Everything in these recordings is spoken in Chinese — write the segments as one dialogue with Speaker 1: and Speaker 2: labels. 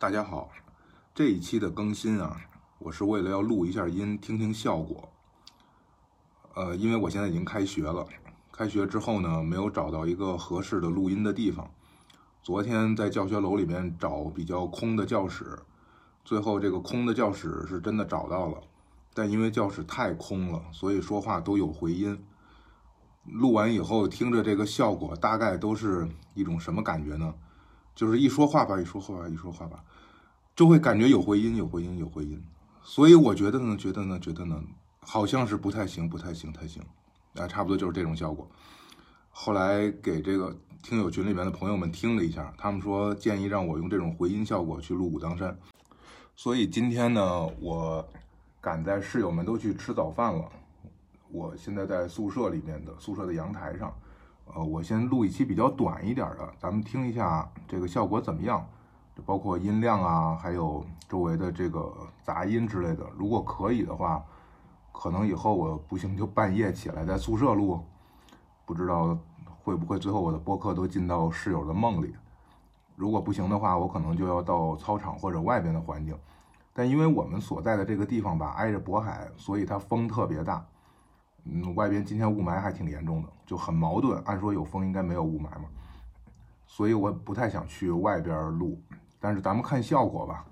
Speaker 1: 大家好，这一期的更新啊，我是为了要录一下音，听听效果。呃，因为我现在已经开学了，开学之后呢，没有找到一个合适的录音的地方。昨天在教学楼里面找比较空的教室，最后这个空的教室是真的找到了，但因为教室太空了，所以说话都有回音。录完以后听着这个效果，大概都是一种什么感觉呢？就是一说话吧，一说话吧，一说话吧，就会感觉有回音，有回音，有回音。所以我觉得呢，觉得呢，觉得呢，好像是不太行，不太行，太行。啊，差不多就是这种效果。后来给这个听友群里面的朋友们听了一下，他们说建议让我用这种回音效果去录武当山。所以今天呢，我赶在室友们都去吃早饭了。我现在在宿舍里面的宿舍的阳台上，呃，我先录一期比较短一点的，咱们听一下这个效果怎么样，包括音量啊，还有周围的这个杂音之类的。如果可以的话，可能以后我不行就半夜起来在宿舍录，不知道会不会最后我的播客都进到室友的梦里。如果不行的话，我可能就要到操场或者外边的环境。但因为我们所在的这个地方吧，挨着渤海，所以它风特别大。嗯，外边今天雾霾还挺严重的，就很矛盾。按说有风应该没有雾霾嘛，所以我不太想去外边录。但是咱们看效果吧，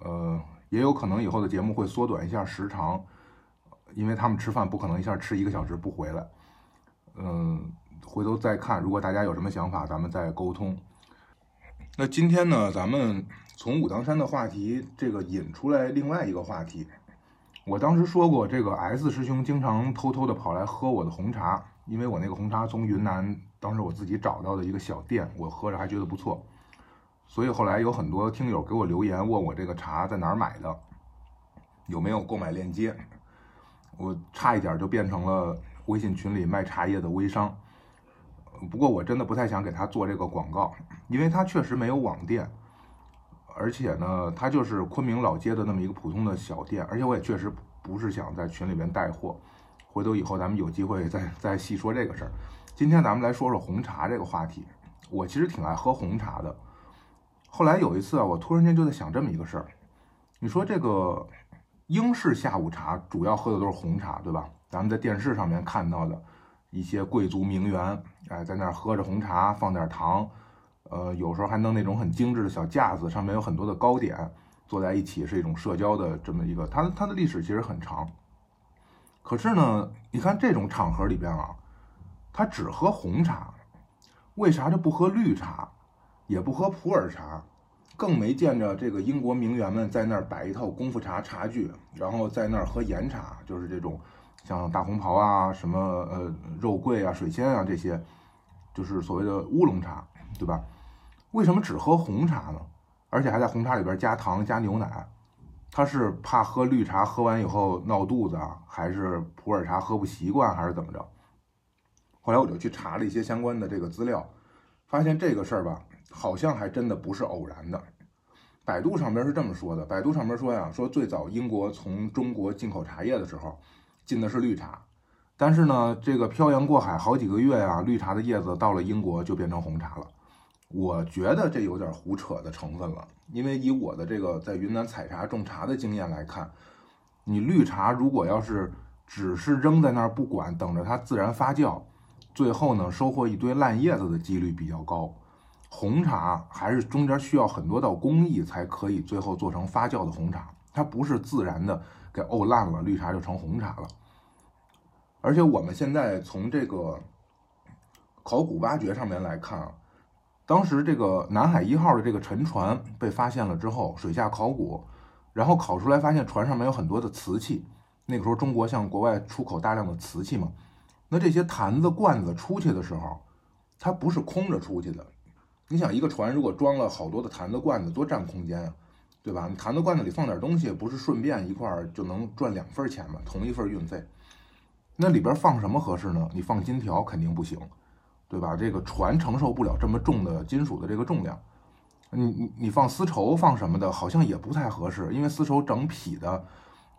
Speaker 1: 呃，也有可能以后的节目会缩短一下时长，因为他们吃饭不可能一下吃一个小时不回来。嗯，回头再看，如果大家有什么想法，咱们再沟通。那今天呢，咱们从武当山的话题这个引出来另外一个话题。我当时说过，这个 S 师兄经常偷偷的跑来喝我的红茶，因为我那个红茶从云南，当时我自己找到的一个小店，我喝着还觉得不错，所以后来有很多听友给我留言问我这个茶在哪儿买的，有没有购买链接，我差一点就变成了微信群里卖茶叶的微商，不过我真的不太想给他做这个广告，因为他确实没有网店。而且呢，它就是昆明老街的那么一个普通的小店，而且我也确实不是想在群里面带货，回头以后咱们有机会再再细说这个事儿。今天咱们来说说红茶这个话题。我其实挺爱喝红茶的。后来有一次啊，我突然间就在想这么一个事儿：你说这个英式下午茶主要喝的都是红茶，对吧？咱们在电视上面看到的一些贵族名媛，哎，在那儿喝着红茶，放点糖。呃，有时候还弄那种很精致的小架子，上面有很多的糕点，坐在一起是一种社交的这么一个。它它的历史其实很长。可是呢，你看这种场合里边啊，他只喝红茶，为啥就不喝绿茶，也不喝普洱茶，更没见着这个英国名媛们在那儿摆一套功夫茶茶具，然后在那儿喝岩茶，就是这种像大红袍啊、什么呃肉桂啊、水仙啊这些，就是所谓的乌龙茶，对吧？为什么只喝红茶呢？而且还在红茶里边加糖加牛奶？他是怕喝绿茶喝完以后闹肚子啊，还是普洱茶喝不习惯，还是怎么着？后来我就去查了一些相关的这个资料，发现这个事儿吧，好像还真的不是偶然的。百度上边是这么说的：百度上边说呀，说最早英国从中国进口茶叶的时候，进的是绿茶，但是呢，这个漂洋过海好几个月呀，绿茶的叶子到了英国就变成红茶了。我觉得这有点胡扯的成分了，因为以我的这个在云南采茶种茶的经验来看，你绿茶如果要是只是扔在那儿不管，等着它自然发酵，最后呢收获一堆烂叶子的几率比较高。红茶还是中间需要很多道工艺才可以最后做成发酵的红茶，它不是自然的给沤烂了绿茶就成红茶了。而且我们现在从这个考古挖掘上面来看啊。当时这个南海一号的这个沉船被发现了之后，水下考古，然后考出来发现船上面有很多的瓷器。那个时候中国向国外出口大量的瓷器嘛，那这些坛子罐子出去的时候，它不是空着出去的。你想一个船如果装了好多的坛子罐子，多占空间啊，对吧？你坛子罐子里放点东西，不是顺便一块儿就能赚两份钱吗？同一份运费，那里边放什么合适呢？你放金条肯定不行。对吧？这个船承受不了这么重的金属的这个重量，你你你放丝绸放什么的，好像也不太合适，因为丝绸整匹的，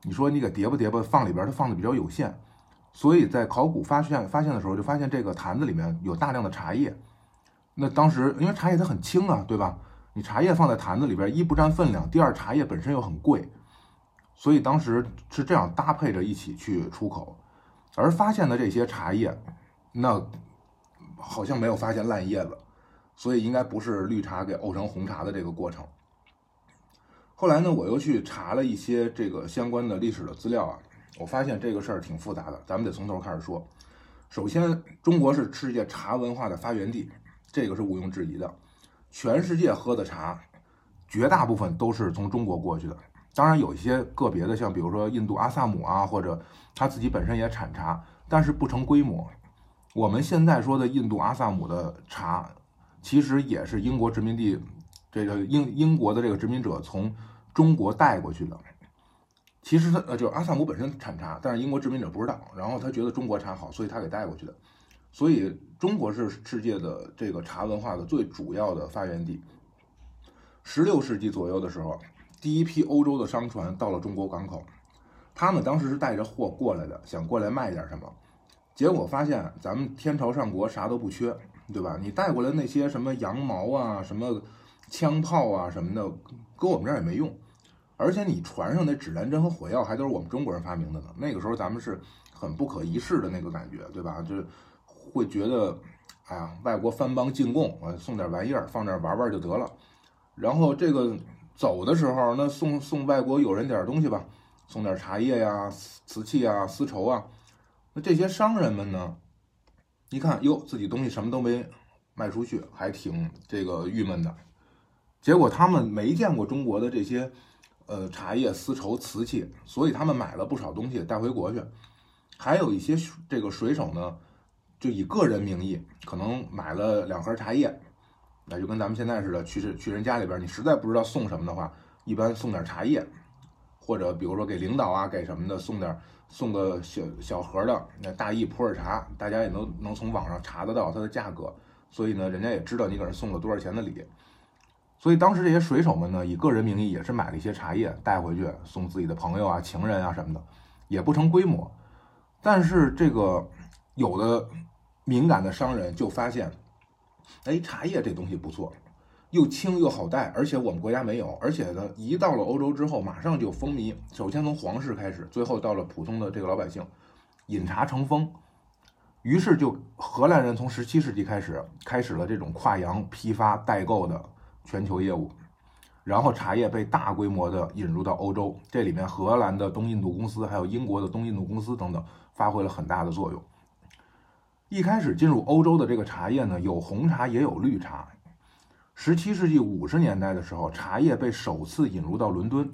Speaker 1: 你说你给叠吧叠吧放里边，它放的比较有限，所以在考古发现发现的时候，就发现这个坛子里面有大量的茶叶。那当时因为茶叶它很轻啊，对吧？你茶叶放在坛子里边，一不占分量，第二茶叶本身又很贵，所以当时是这样搭配着一起去出口。而发现的这些茶叶，那好像没有发现烂叶子，所以应该不是绿茶给沤成红茶的这个过程。后来呢，我又去查了一些这个相关的历史的资料啊，我发现这个事儿挺复杂的，咱们得从头开始说。首先，中国是世界茶文化的发源地，这个是毋庸置疑的。全世界喝的茶，绝大部分都是从中国过去的。当然，有一些个别的，像比如说印度阿萨姆啊，或者他自己本身也产茶，但是不成规模。我们现在说的印度阿萨姆的茶，其实也是英国殖民地这个英英国的这个殖民者从中国带过去的。其实他呃，就阿萨姆本身产茶，但是英国殖民者不知道，然后他觉得中国茶好，所以他给带过去的。所以中国是世界的这个茶文化的最主要的发源地。十六世纪左右的时候。第一批欧洲的商船到了中国港口，他们当时是带着货过来的，想过来卖点什么，结果发现咱们天朝上国啥都不缺，对吧？你带过来那些什么羊毛啊、什么枪炮啊什么的，搁我们这儿也没用，而且你船上那指南针和火药还都是我们中国人发明的呢。那个时候咱们是很不可一世的那个感觉，对吧？就是会觉得，哎呀，外国藩邦进贡，我送点玩意儿放这儿玩玩就得了，然后这个。走的时候，那送送外国友人点东西吧，送点茶叶呀、瓷器啊、丝绸啊。那这些商人们呢，一看哟，自己东西什么都没卖出去，还挺这个郁闷的。结果他们没见过中国的这些呃茶叶、丝绸、瓷器，所以他们买了不少东西带回国去。还有一些这个水手呢，就以个人名义，可能买了两盒茶叶。那就跟咱们现在似的，去去人家里边，你实在不知道送什么的话，一般送点茶叶，或者比如说给领导啊，给什么的送点，送个小小盒的那大益普洱茶，大家也能能从网上查得到它的价格，所以呢，人家也知道你给人送了多少钱的礼。所以当时这些水手们呢，以个人名义也是买了一些茶叶带回去送自己的朋友啊、情人啊什么的，也不成规模。但是这个有的敏感的商人就发现。哎，茶叶这东西不错，又轻又好带，而且我们国家没有，而且呢，一到了欧洲之后，马上就风靡。首先从皇室开始，最后到了普通的这个老百姓，饮茶成风。于是就荷兰人从十七世纪开始，开始了这种跨洋批发代购的全球业务，然后茶叶被大规模的引入到欧洲，这里面荷兰的东印度公司，还有英国的东印度公司等等，发挥了很大的作用。一开始进入欧洲的这个茶叶呢，有红茶也有绿茶。十七世纪五十年代的时候，茶叶被首次引入到伦敦。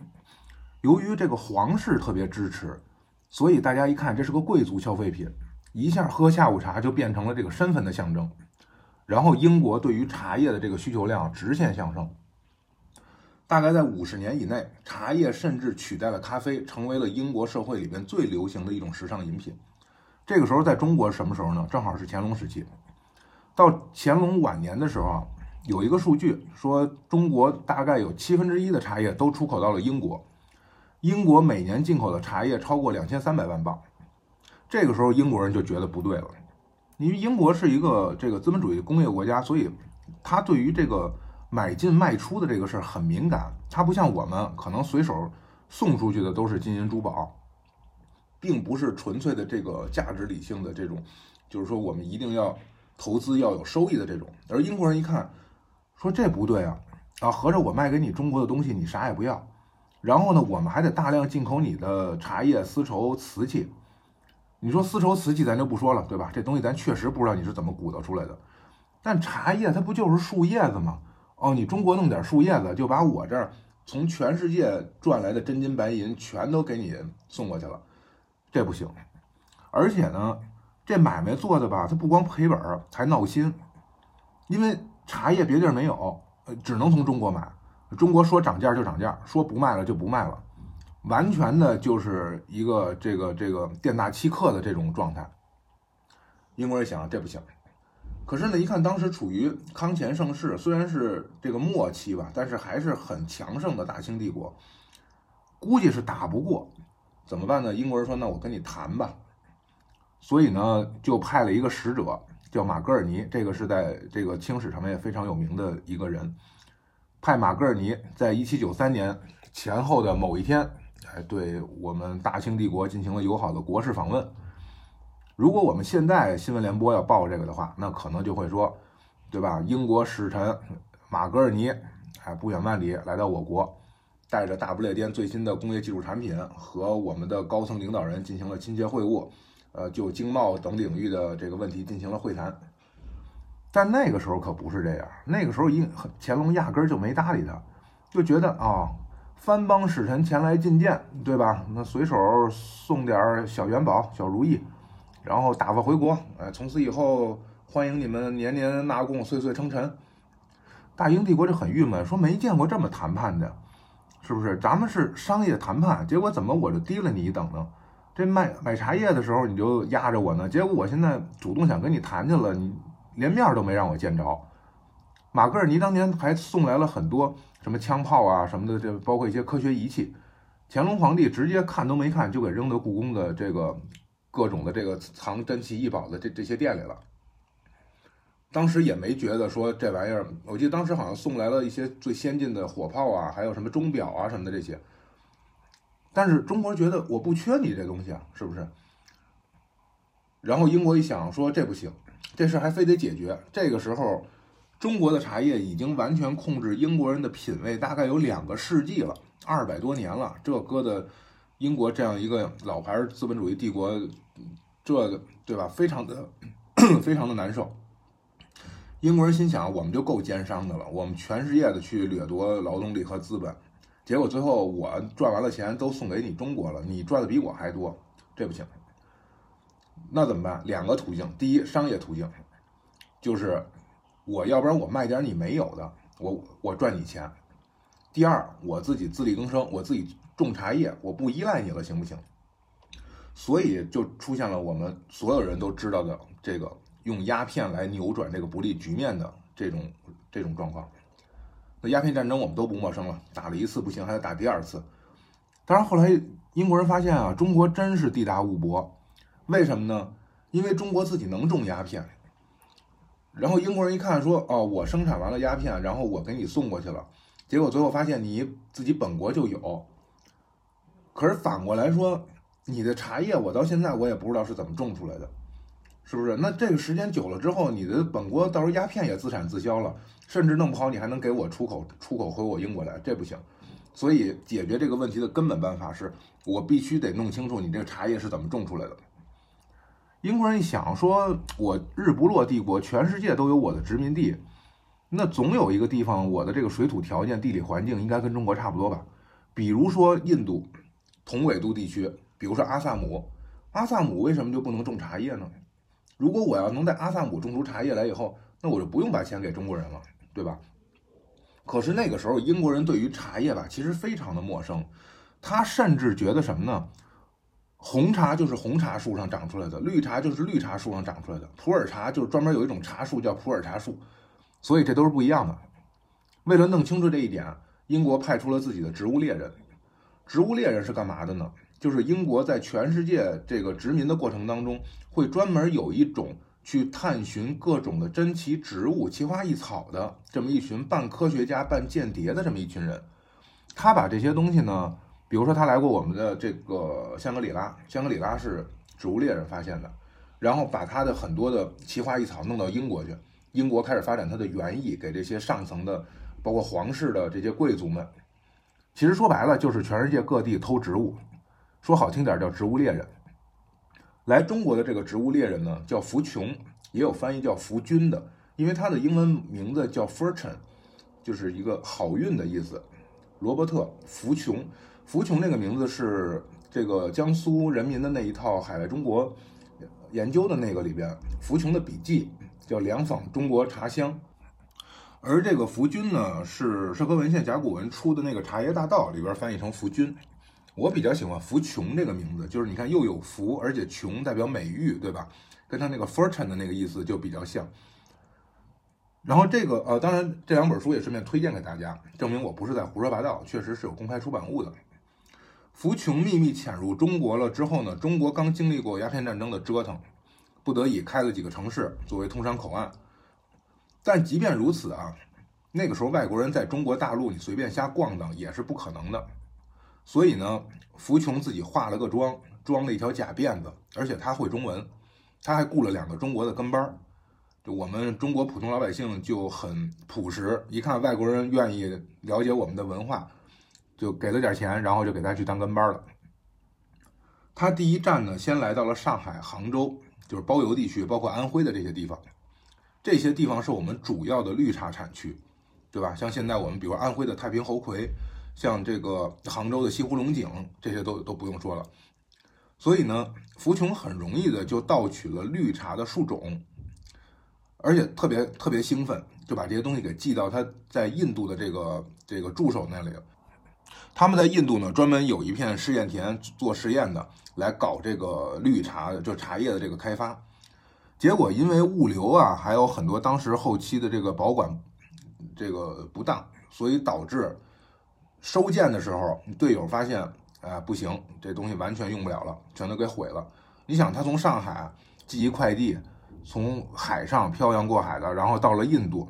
Speaker 1: 由于这个皇室特别支持，所以大家一看这是个贵族消费品，一下喝下午茶就变成了这个身份的象征。然后英国对于茶叶的这个需求量直线上升。大概在五十年以内，茶叶甚至取代了咖啡，成为了英国社会里面最流行的一种时尚饮品。这个时候在中国什么时候呢？正好是乾隆时期。到乾隆晚年的时候啊，有一个数据说，中国大概有七分之一的茶叶都出口到了英国，英国每年进口的茶叶超过两千三百万磅。这个时候英国人就觉得不对了，因为英国是一个这个资本主义工业国家，所以他对于这个买进卖出的这个事儿很敏感。他不像我们，可能随手送出去的都是金银珠宝。并不是纯粹的这个价值理性的这种，就是说我们一定要投资要有收益的这种。而英国人一看，说这不对啊，啊，合着我卖给你中国的东西你啥也不要，然后呢，我们还得大量进口你的茶叶、丝绸、瓷器。你说丝绸、瓷器咱就不说了，对吧？这东西咱确实不知道你是怎么鼓捣出来的。但茶叶它不就是树叶子吗？哦，你中国弄点树叶子就把我这儿从全世界赚来的真金白银全都给你送过去了。这不行，而且呢，这买卖做的吧，他不光赔本儿，还闹心，因为茶叶别地儿没有，呃只能从中国买。中国说涨价就涨价，说不卖了就不卖了，完全的就是一个这个这个店大欺客的这种状态。英国人想这不行，可是呢，一看当时处于康乾盛世，虽然是这个末期吧，但是还是很强盛的大清帝国，估计是打不过。怎么办呢？英国人说：“那我跟你谈吧。”所以呢，就派了一个使者，叫马格尔尼，这个是在这个清史上面也非常有名的一个人。派马格尔尼在一七九三年前后的某一天，哎，对我们大清帝国进行了友好的国事访问。如果我们现在新闻联播要报这个的话，那可能就会说，对吧？英国使臣马格尔尼，哎，不远万里来到我国，带着大不列颠最新的工业技术产品，和我们的高层领导人进行了亲切会晤，呃，就经贸等领域的这个问题进行了会谈。但那个时候可不是这样，那个时候一乾隆压根儿就没搭理他，就觉得啊，藩邦使臣前来觐见，对吧？那随手送点小元宝、小如意。然后打发回国，哎，从此以后欢迎你们年年纳贡，岁岁称臣。大英帝国就很郁闷，说没见过这么谈判的，是不是？咱们是商业谈判，结果怎么我就低了你一等呢？这卖买茶叶的时候你就压着我呢，结果我现在主动想跟你谈去了，你连面都没让我见着。马格尔尼当年还送来了很多什么枪炮啊什么的，这包括一些科学仪器，乾隆皇帝直接看都没看就给扔到故宫的这个。各种的这个藏珍奇异宝的这这些店里了，当时也没觉得说这玩意儿，我记得当时好像送来了一些最先进的火炮啊，还有什么钟表啊什么的这些。但是中国觉得我不缺你这东西啊，是不是？然后英国一想说这不行，这事还非得解决。这个时候，中国的茶叶已经完全控制英国人的品味，大概有两个世纪了，二百多年了，这搁的。英国这样一个老牌资本主义帝国，这对吧？非常的 非常的难受。英国人心想，我们就够奸商的了，我们全世界的去掠夺劳动力和资本，结果最后我赚完了钱都送给你中国了，你赚的比我还多，这不行。那怎么办？两个途径：第一，商业途径，就是我要不然我卖点你没有的，我我赚你钱；第二，我自己自力更生，我自己。种茶叶，我不依赖你了，行不行？所以就出现了我们所有人都知道的这个用鸦片来扭转这个不利局面的这种这种状况。那鸦片战争我们都不陌生了，打了一次不行，还得打第二次。当然后来英国人发现啊，中国真是地大物博，为什么呢？因为中国自己能种鸦片。然后英国人一看说，哦，我生产完了鸦片，然后我给你送过去了，结果最后发现你自己本国就有。可是反过来说，你的茶叶我到现在我也不知道是怎么种出来的，是不是？那这个时间久了之后，你的本国到时候鸦片也自产自销了，甚至弄不好你还能给我出口出口回我英国来，这不行。所以解决这个问题的根本办法是我必须得弄清楚你这个茶叶是怎么种出来的。英国人一想说，我日不落帝国，全世界都有我的殖民地，那总有一个地方我的这个水土条件、地理环境应该跟中国差不多吧？比如说印度。同纬度地区，比如说阿萨姆，阿萨姆为什么就不能种茶叶呢？如果我要能在阿萨姆种出茶叶来以后，那我就不用把钱给中国人了，对吧？可是那个时候英国人对于茶叶吧，其实非常的陌生，他甚至觉得什么呢？红茶就是红茶树上长出来的，绿茶就是绿茶树上长出来的，普洱茶就是专门有一种茶树叫普洱茶树，所以这都是不一样的。为了弄清楚这一点，英国派出了自己的植物猎人。植物猎人是干嘛的呢？就是英国在全世界这个殖民的过程当中，会专门有一种去探寻各种的珍奇植物、奇花异草的这么一群半科学家、半间谍的这么一群人。他把这些东西呢，比如说他来过我们的这个香格里拉，香格里拉是植物猎人发现的，然后把他的很多的奇花异草弄到英国去，英国开始发展它的园艺，给这些上层的，包括皇室的这些贵族们。其实说白了就是全世界各地偷植物，说好听点叫植物猎人。来中国的这个植物猎人呢，叫福琼，也有翻译叫福君的，因为他的英文名字叫 Fortune，就是一个好运的意思。罗伯特·福琼，福琼这个名字是这个江苏人民的那一套海外中国研究的那个里边，福琼的笔记叫《两访中国茶香》。而这个福君呢，是社科文献甲骨文出的那个《茶叶大道》里边翻译成福君。我比较喜欢福琼这个名字，就是你看又有福，而且琼代表美誉，对吧？跟他那个 fortune 的那个意思就比较像。然后这个呃，当然这两本书也顺便推荐给大家，证明我不是在胡说八道，确实是有公开出版物的。福琼秘密潜入中国了之后呢，中国刚经历过鸦片战争的折腾，不得已开了几个城市作为通商口岸。但即便如此啊，那个时候外国人在中国大陆你随便瞎逛荡也是不可能的。所以呢，福琼自己化了个妆，装了一条假辫子，而且他会中文，他还雇了两个中国的跟班儿。就我们中国普通老百姓就很朴实，一看外国人愿意了解我们的文化，就给了点钱，然后就给他去当跟班了。他第一站呢，先来到了上海、杭州，就是包邮地区，包括安徽的这些地方。这些地方是我们主要的绿茶产区，对吧？像现在我们比如安徽的太平猴魁，像这个杭州的西湖龙井，这些都都不用说了。所以呢，福琼很容易的就盗取了绿茶的树种。而且特别特别兴奋，就把这些东西给寄到他在印度的这个这个助手那里。他们在印度呢，专门有一片试验田做试验的，来搞这个绿茶，就茶叶的这个开发。结果因为物流啊，还有很多当时后期的这个保管这个不当，所以导致收件的时候，队友发现，啊不行，这东西完全用不了了，全都给毁了。你想，他从上海寄一快递。从海上漂洋过海的，然后到了印度，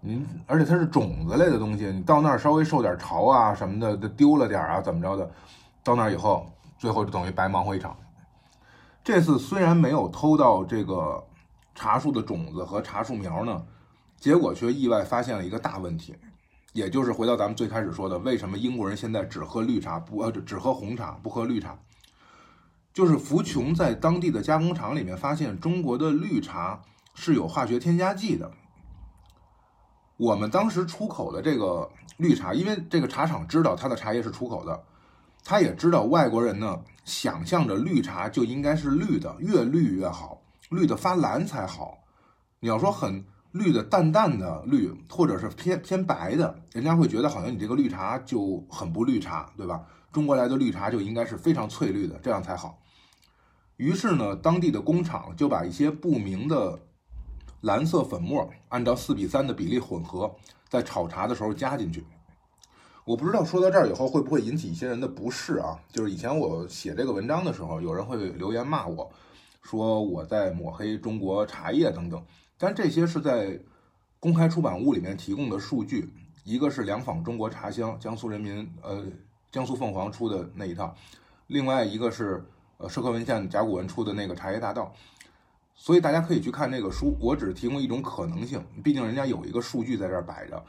Speaker 1: 您而且它是种子类的东西，你到那儿稍微受点潮啊什么的，丢了点啊怎么着的，到那儿以后，最后就等于白忙活一场。这次虽然没有偷到这个茶树的种子和茶树苗呢，结果却意外发现了一个大问题，也就是回到咱们最开始说的，为什么英国人现在只喝绿茶不呃只喝红茶不喝绿茶？就是福琼在当地的加工厂里面发现，中国的绿茶是有化学添加剂的。我们当时出口的这个绿茶，因为这个茶厂知道它的茶叶是出口的，他也知道外国人呢想象着绿茶就应该是绿的，越绿越好，绿的发蓝才好。你要说很绿的淡淡的绿，或者是偏偏白的，人家会觉得好像你这个绿茶就很不绿茶，对吧？中国来的绿茶就应该是非常翠绿的，这样才好。于是呢，当地的工厂就把一些不明的蓝色粉末按照四比三的比例混合，在炒茶的时候加进去。我不知道说到这儿以后会不会引起一些人的不适啊？就是以前我写这个文章的时候，有人会留言骂我，说我在抹黑中国茶叶等等。但这些是在公开出版物里面提供的数据，一个是良仿中国茶香，江苏人民呃江苏凤凰出的那一套，另外一个是。呃，社科文献甲骨文出的那个《茶叶大道》，所以大家可以去看那个书。我只提供一种可能性，毕竟人家有一个数据在这儿摆着，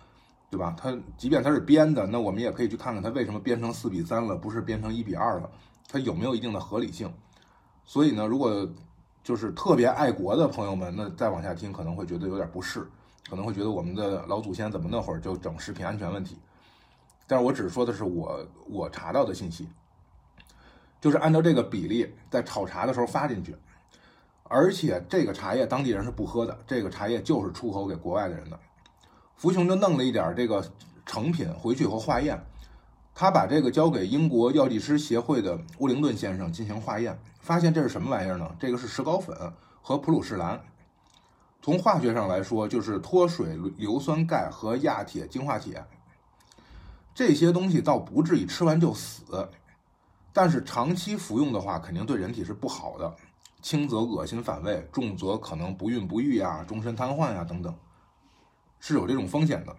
Speaker 1: 对吧？它即便它是编的，那我们也可以去看看它为什么编成四比三了，不是编成一比二了，它有没有一定的合理性？所以呢，如果就是特别爱国的朋友们，那再往下听可能会觉得有点不适，可能会觉得我们的老祖先怎么那会儿就整食品安全问题？但是我只说的是我我查到的信息。就是按照这个比例在炒茶的时候发进去，而且这个茶叶当地人是不喝的，这个茶叶就是出口给国外的人的。福琼就弄了一点这个成品回去以后化验，他把这个交给英国药剂师协会的乌灵顿先生进行化验，发现这是什么玩意儿呢？这个是石膏粉和普鲁士蓝。从化学上来说，就是脱水硫酸钙和亚铁氰化铁。这些东西倒不至于吃完就死。但是长期服用的话，肯定对人体是不好的，轻则恶心反胃，重则可能不孕不育呀、终身瘫痪呀等等，是有这种风险的。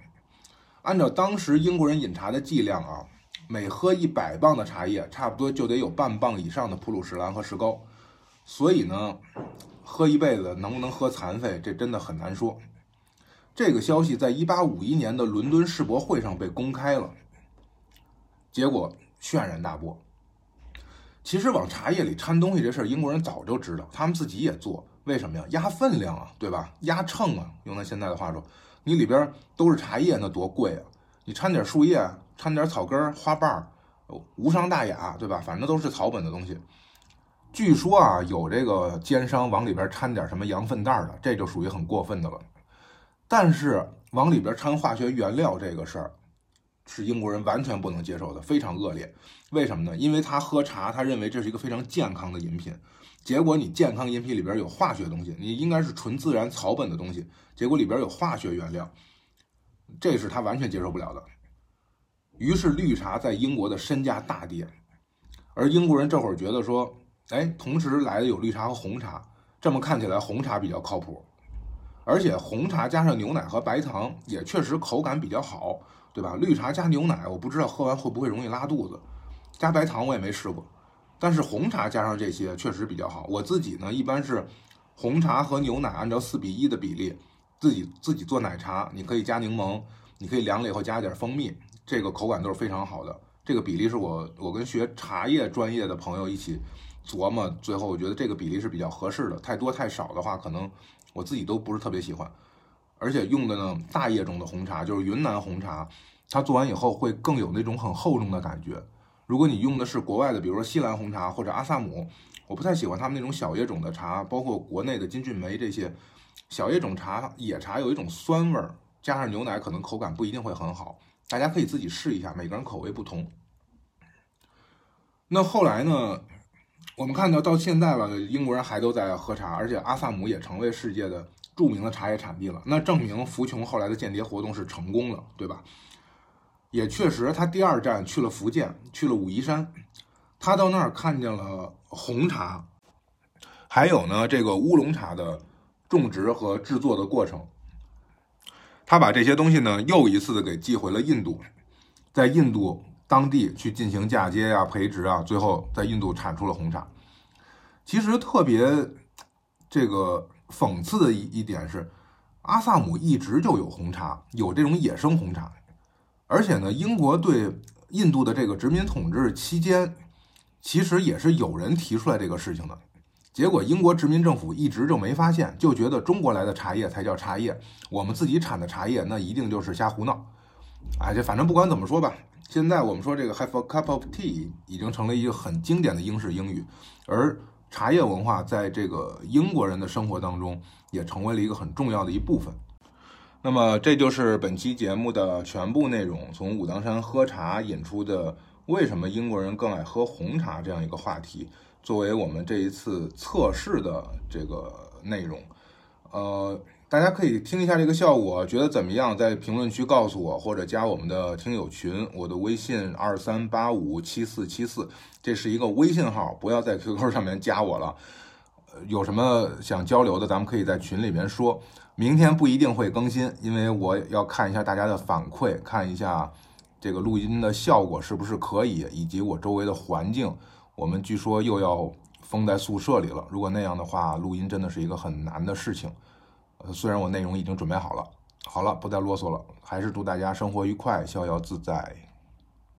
Speaker 1: 按照当时英国人饮茶的剂量啊，每喝一百磅的茶叶，差不多就得有半磅以上的普鲁士蓝和石膏，所以呢，喝一辈子能不能喝残废，这真的很难说。这个消息在一八五一年的伦敦世博会上被公开了，结果轩然大波。其实往茶叶里掺东西这事儿，英国人早就知道，他们自己也做。为什么呀？压分量啊，对吧？压秤啊。用咱现在的话说，你里边都是茶叶，那多贵啊！你掺点树叶，掺点草根、花瓣，无伤大雅，对吧？反正都是草本的东西。据说啊，有这个奸商往里边掺点什么羊粪蛋的，这就属于很过分的了。但是往里边掺化学原料这个事儿。是英国人完全不能接受的，非常恶劣。为什么呢？因为他喝茶，他认为这是一个非常健康的饮品。结果你健康饮品里边有化学东西，你应该是纯自然草本的东西，结果里边有化学原料，这是他完全接受不了的。于是绿茶在英国的身价大跌，而英国人这会儿觉得说，哎，同时来的有绿茶和红茶，这么看起来红茶比较靠谱。而且红茶加上牛奶和白糖也确实口感比较好，对吧？绿茶加牛奶，我不知道喝完会不会容易拉肚子。加白糖我也没试过，但是红茶加上这些确实比较好。我自己呢，一般是红茶和牛奶按照四比一的比例，自己自己做奶茶，你可以加柠檬，你可以凉了以后加一点蜂蜜，这个口感都是非常好的。这个比例是我我跟学茶叶专业的朋友一起琢磨，最后我觉得这个比例是比较合适的。太多太少的话，可能我自己都不是特别喜欢。而且用的呢，大叶种的红茶就是云南红茶，它做完以后会更有那种很厚重的感觉。如果你用的是国外的，比如说西兰红茶或者阿萨姆，我不太喜欢他们那种小叶种的茶，包括国内的金骏眉这些小叶种茶，野茶有一种酸味儿，加上牛奶可能口感不一定会很好，大家可以自己试一下，每个人口味不同。那后来呢，我们看到到现在了，英国人还都在喝茶，而且阿萨姆也成为世界的著名的茶叶产地了，那证明福琼后来的间谍活动是成功了，对吧？也确实，他第二站去了福建，去了武夷山，他到那儿看见了红茶，还有呢这个乌龙茶的种植和制作的过程。他把这些东西呢又一次的给寄回了印度，在印度当地去进行嫁接啊、培植啊，最后在印度产出了红茶。其实特别这个讽刺的一一点是，阿萨姆一直就有红茶，有这种野生红茶。而且呢，英国对印度的这个殖民统治期间，其实也是有人提出来这个事情的。结果英国殖民政府一直就没发现，就觉得中国来的茶叶才叫茶叶，我们自己产的茶叶那一定就是瞎胡闹。哎，这反正不管怎么说吧，现在我们说这个 “have a cup of tea” 已经成了一个很经典的英式英语，而茶叶文化在这个英国人的生活当中也成为了一个很重要的一部分。那么这就是本期节目的全部内容，从武当山喝茶引出的为什么英国人更爱喝红茶这样一个话题，作为我们这一次测试的这个内容，呃，大家可以听一下这个效果，觉得怎么样？在评论区告诉我，或者加我们的听友群，我的微信二三八五七四七四，这是一个微信号，不要在 QQ 上面加我了。有什么想交流的，咱们可以在群里面说。明天不一定会更新，因为我要看一下大家的反馈，看一下这个录音的效果是不是可以，以及我周围的环境。我们据说又要封在宿舍里了，如果那样的话，录音真的是一个很难的事情。呃，虽然我内容已经准备好了，好了，不再啰嗦了，还是祝大家生活愉快，逍遥自在。